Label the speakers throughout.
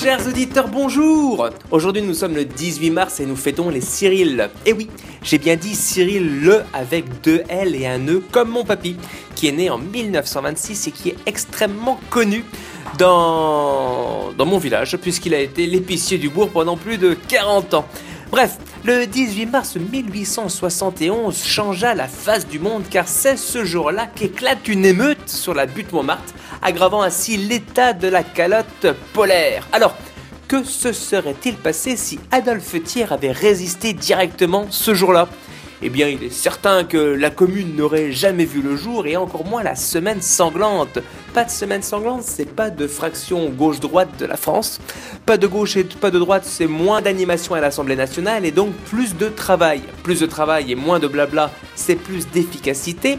Speaker 1: Chers auditeurs, bonjour Aujourd'hui nous sommes le 18 mars et nous fêtons les Cyril. Et oui, j'ai bien dit Cyril le avec deux L et un E comme mon papy, qui est né en 1926 et qui est extrêmement connu dans, dans mon village, puisqu'il a été l'épicier du bourg pendant plus de 40 ans. Bref, le 18 mars 1871 changea la face du monde car c'est ce jour-là qu'éclate une émeute sur la butte Montmartre, aggravant ainsi l'état de la calotte polaire. Alors, que se serait-il passé si Adolphe Thiers avait résisté directement ce jour-là? Eh bien, il est certain que la commune n'aurait jamais vu le jour et encore moins la semaine sanglante. Pas de semaine sanglante, c'est pas de fraction gauche-droite de la France. Pas de gauche et pas de droite, c'est moins d'animation à l'Assemblée nationale et donc plus de travail. Plus de travail et moins de blabla, c'est plus d'efficacité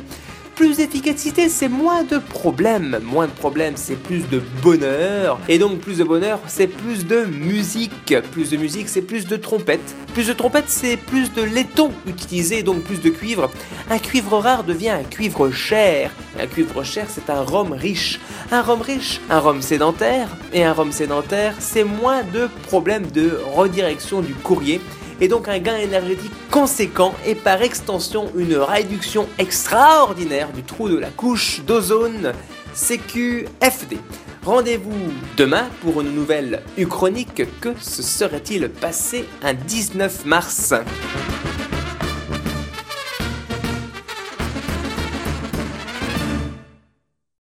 Speaker 1: plus d'efficacité, c'est moins de problèmes. Moins de problèmes, c'est plus de bonheur. Et donc plus de bonheur, c'est plus de musique. Plus de musique, c'est plus de trompettes. Plus de trompettes, c'est plus de laiton utilisé, donc plus de cuivre. Un cuivre rare devient un cuivre cher. un cuivre cher, c'est un rhum riche. Un rhum riche, un rhum sédentaire. Et un rhum sédentaire, c'est moins de problèmes de redirection du courrier et donc un gain énergétique conséquent et par extension une réduction extraordinaire du trou de la couche d'ozone CQFD. Rendez-vous demain pour une nouvelle Uchronique. Que se serait-il passé un 19 mars?